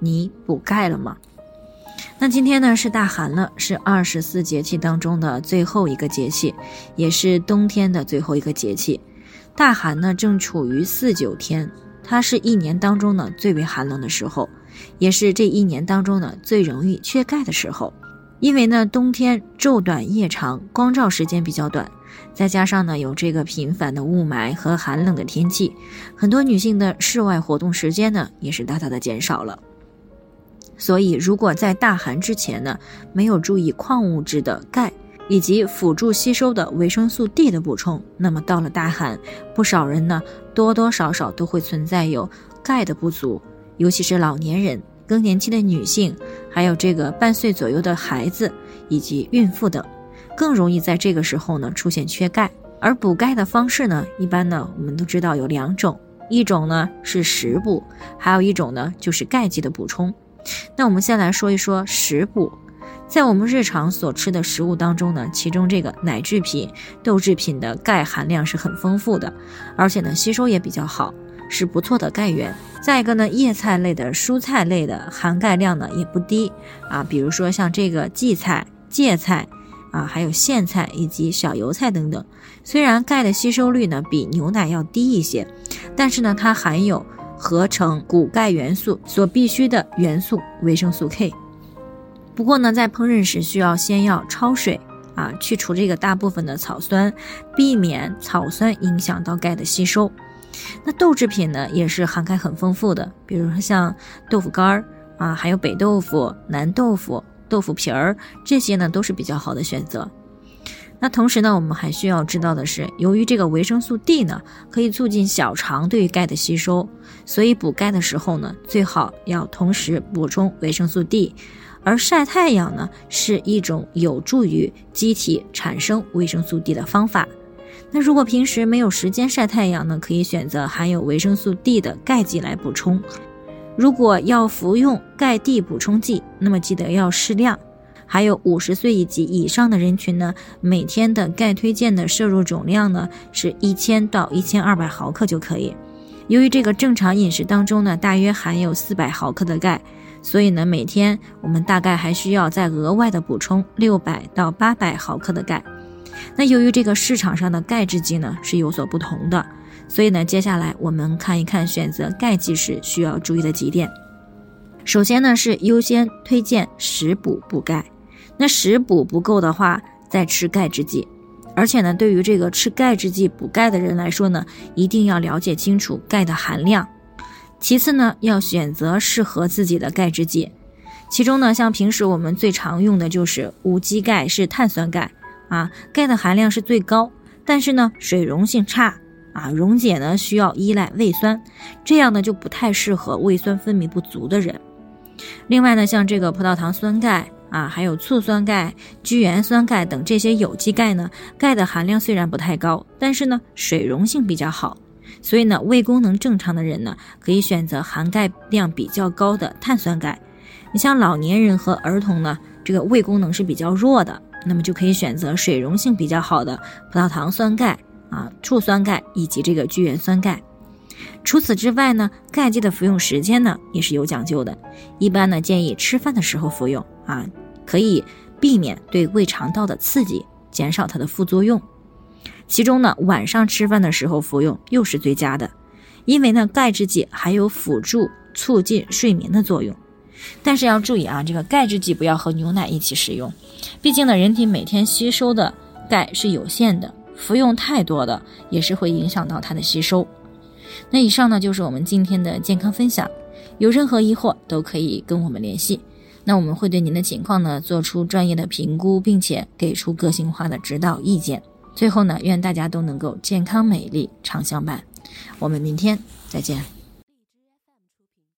你补钙了吗？那今天呢是大寒了，是二十四节气当中的最后一个节气，也是冬天的最后一个节气。大寒呢正处于四九天，它是一年当中呢最为寒冷的时候，也是这一年当中呢最容易缺钙的时候。因为呢冬天昼短夜长，光照时间比较短，再加上呢有这个频繁的雾霾和寒冷的天气，很多女性的室外活动时间呢也是大大的减少了。所以，如果在大寒之前呢，没有注意矿物质的钙以及辅助吸收的维生素 D 的补充，那么到了大寒，不少人呢多多少少都会存在有钙的不足，尤其是老年人、更年期的女性，还有这个半岁左右的孩子以及孕妇等，更容易在这个时候呢出现缺钙。而补钙的方式呢，一般呢我们都知道有两种，一种呢是食补，还有一种呢就是钙剂的补充。那我们先来说一说食补，在我们日常所吃的食物当中呢，其中这个奶制品、豆制品的钙含量是很丰富的，而且呢吸收也比较好，是不错的钙源。再一个呢，叶菜类的、蔬菜类的含钙量呢也不低啊，比如说像这个荠菜、芥菜啊，还有苋菜以及小油菜等等。虽然钙的吸收率呢比牛奶要低一些，但是呢它含有。合成骨钙元素所必需的元素维生素 K。不过呢，在烹饪时需要先要焯水啊，去除这个大部分的草酸，避免草酸影响到钙的吸收。那豆制品呢，也是含钙很丰富的，比如说像豆腐干儿啊，还有北豆腐、南豆腐、豆腐皮儿这些呢，都是比较好的选择。那同时呢，我们还需要知道的是，由于这个维生素 D 呢，可以促进小肠对于钙的吸收，所以补钙的时候呢，最好要同时补充维生素 D。而晒太阳呢，是一种有助于机体产生维生素 D 的方法。那如果平时没有时间晒太阳呢，可以选择含有维生素 D 的钙剂来补充。如果要服用钙 D 补充剂，那么记得要适量。还有五十岁以及以上的人群呢，每天的钙推荐的摄入总量呢是一千到一千二百毫克就可以。由于这个正常饮食当中呢，大约含有四百毫克的钙，所以呢，每天我们大概还需要再额外的补充六百到八百毫克的钙。那由于这个市场上的钙制剂呢是有所不同的，所以呢，接下来我们看一看选择钙剂时需要注意的几点。首先呢，是优先推荐食补补钙。那食补不够的话，再吃钙制剂。而且呢，对于这个吃钙制剂补钙的人来说呢，一定要了解清楚钙的含量。其次呢，要选择适合自己的钙制剂。其中呢，像平时我们最常用的就是无机钙，是碳酸钙啊，钙的含量是最高，但是呢，水溶性差啊，溶解呢需要依赖胃酸，这样呢就不太适合胃酸分泌不足的人。另外呢，像这个葡萄糖酸钙。啊，还有醋酸钙、聚原酸钙等这些有机钙呢，钙的含量虽然不太高，但是呢，水溶性比较好，所以呢，胃功能正常的人呢，可以选择含钙量比较高的碳酸钙。你像老年人和儿童呢，这个胃功能是比较弱的，那么就可以选择水溶性比较好的葡萄糖酸钙啊、醋酸钙以及这个聚原酸钙。除此之外呢，钙剂的服用时间呢也是有讲究的，一般呢建议吃饭的时候服用啊，可以避免对胃肠道的刺激，减少它的副作用。其中呢，晚上吃饭的时候服用又是最佳的，因为呢钙制剂还有辅助促进睡眠的作用。但是要注意啊，这个钙制剂不要和牛奶一起使用，毕竟呢人体每天吸收的钙是有限的，服用太多的也是会影响到它的吸收。那以上呢就是我们今天的健康分享，有任何疑惑都可以跟我们联系，那我们会对您的情况呢做出专业的评估，并且给出个性化的指导意见。最后呢，愿大家都能够健康美丽常相伴，我们明天再见。